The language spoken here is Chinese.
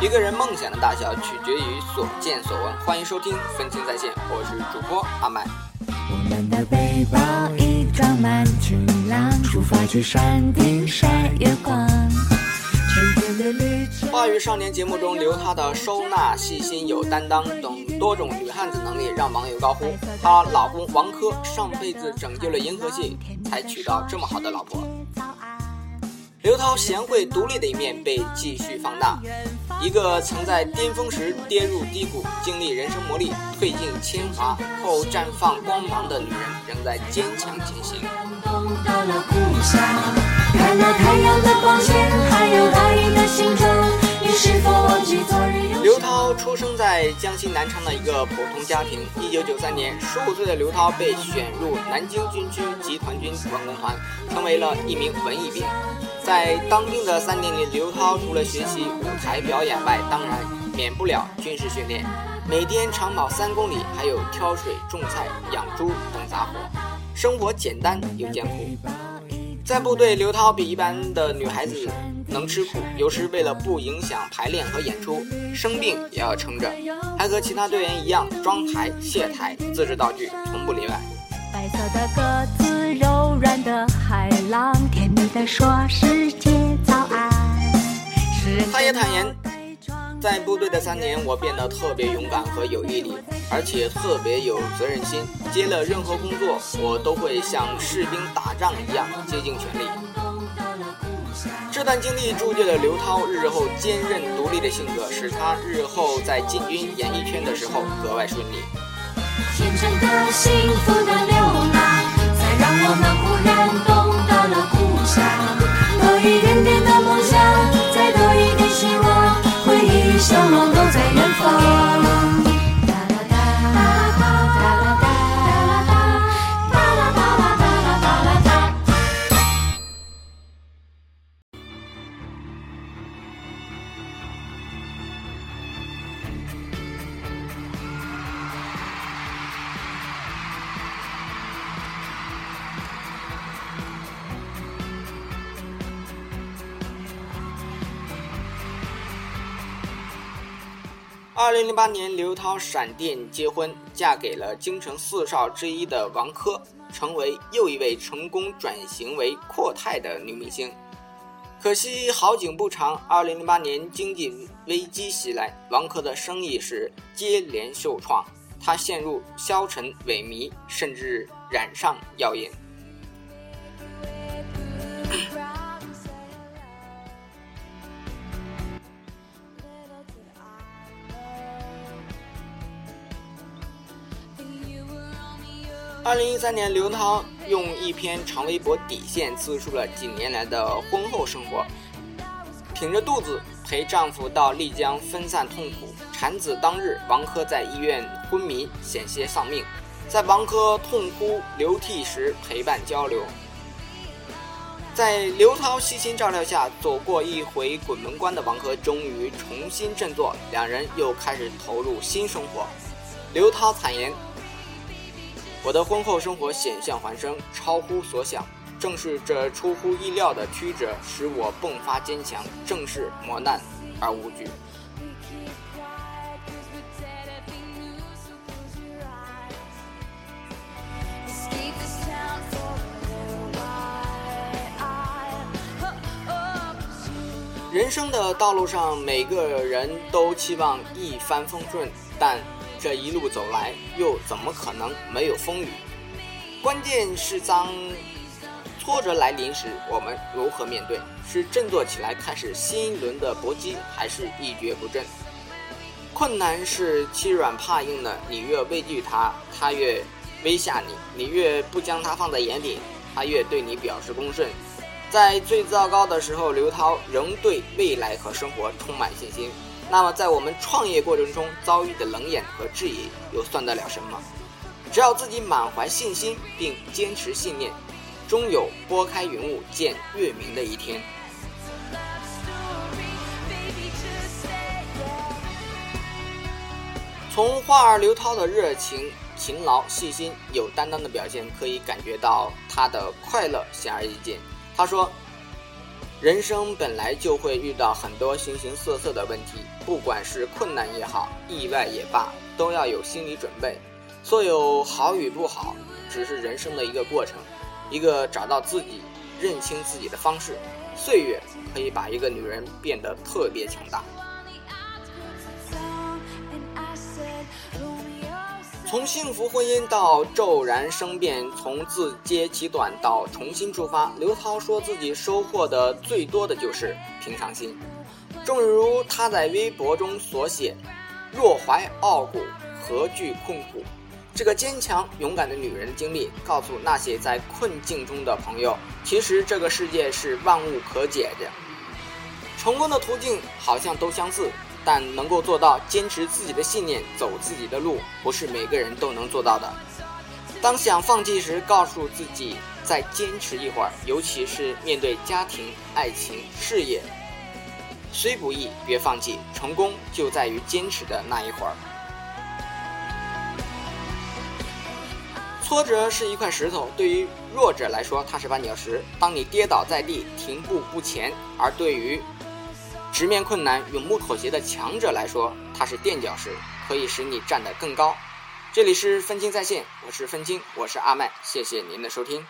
一个人梦想的大小取决于所见所闻。欢迎收听分清在线，我是主播阿麦。我们的背包已装满晴朗，出发去山顶晒月光。话语少年节目中，刘涛的收纳、细心、有担当多种女汉子能力，让网友高呼：她老公王珂上辈子拯救了银河系，才娶到这么好的老婆。刘涛贤惠独立的一面被继续放大。一个曾在巅峰时跌入低谷，经历人生磨砺，褪尽铅华后绽放光芒的女人，仍在坚强前行。出生在江西南昌的一个普通家庭。一九九三年，十五岁的刘涛被选入南京军区集团军文工团，成为了一名文艺兵。在当兵的三年里，刘涛除了学习舞台表演外，当然免不了军事训练。每天长跑三公里，还有挑水、种菜、养猪等杂活，生活简单又艰苦。在部队，刘涛比一般的女孩子能吃苦，有时为了不影响排练和演出，生病也要撑着，还和其他队员一样装台、卸台，自制道具，从不例外。白色的鸽子，柔软的海浪，甜蜜的说世界早安。他也坦言，在部队的三年，我变得特别勇敢和有毅力，而且特别有责任心。接了任何工作，我都会像士兵打仗一样竭尽全力。这段经历铸就了刘涛日后坚韧独立的性格，使他日后在进军演艺圈的时候格外顺利。天真的、幸福的流浪，才让我们二零零八年，刘涛闪电结婚，嫁给了京城四少之一的王珂，成为又一位成功转型为阔太的女明星。可惜好景不长，二零零八年经济危机袭来，王珂的生意是接连受创，她陷入消沉萎靡，甚至染上药瘾。二零一三年，刘涛用一篇长微博底线自述了几年来的婚后生活，挺着肚子陪丈夫到丽江分散痛苦。产子当日，王珂在医院昏迷，险些丧命，在王珂痛哭流涕时陪伴交流。在刘涛悉心照料下，走过一回鬼门关的王珂终于重新振作，两人又开始投入新生活。刘涛坦言。我的婚后生活险象环生，超乎所想。正是这出乎意料的曲折，使我迸发坚强，正视磨难而无惧。人生的道路上，每个人都期望一帆风顺，但。这一路走来，又怎么可能没有风雨？关键是当挫折来临时，我们如何面对？是振作起来开始新一轮的搏击，还是一蹶不振？困难是欺软怕硬的，你越畏惧他，他越威吓你；你越不将他放在眼里，他越对你表示恭顺。在最糟糕的时候，刘涛仍对未来和生活充满信心。那么，在我们创业过程中遭遇的冷眼和质疑，又算得了什么？只要自己满怀信心，并坚持信念，终有拨开云雾见月明的一天。从花儿刘涛的热情、勤劳、细心、有担当的表现，可以感觉到她的快乐显而易见。她说：“人生本来就会遇到很多形形色色的问题，不管是困难也好，意外也罢，都要有心理准备。所有好与不好，只是人生的一个过程，一个找到自己、认清自己的方式。岁月可以把一个女人变得特别强大。”从幸福婚姻到骤然生变，从自揭其短到重新出发，刘涛说自己收获的最多的就是平常心。正如他在微博中所写：“若怀傲骨，何惧困苦？”这个坚强勇敢的女人的经历，告诉那些在困境中的朋友，其实这个世界是万物可解的。成功的途径好像都相似。但能够做到坚持自己的信念，走自己的路，不是每个人都能做到的。当想放弃时，告诉自己再坚持一会儿，尤其是面对家庭、爱情、事业，虽不易，别放弃。成功就在于坚持的那一会儿。挫折是一块石头，对于弱者来说，它是绊脚石。当你跌倒在地，停步不前；而对于直面困难、永不妥协的强者来说，它是垫脚石，可以使你站得更高。这里是分清在线，我是分清，我是阿麦，谢谢您的收听。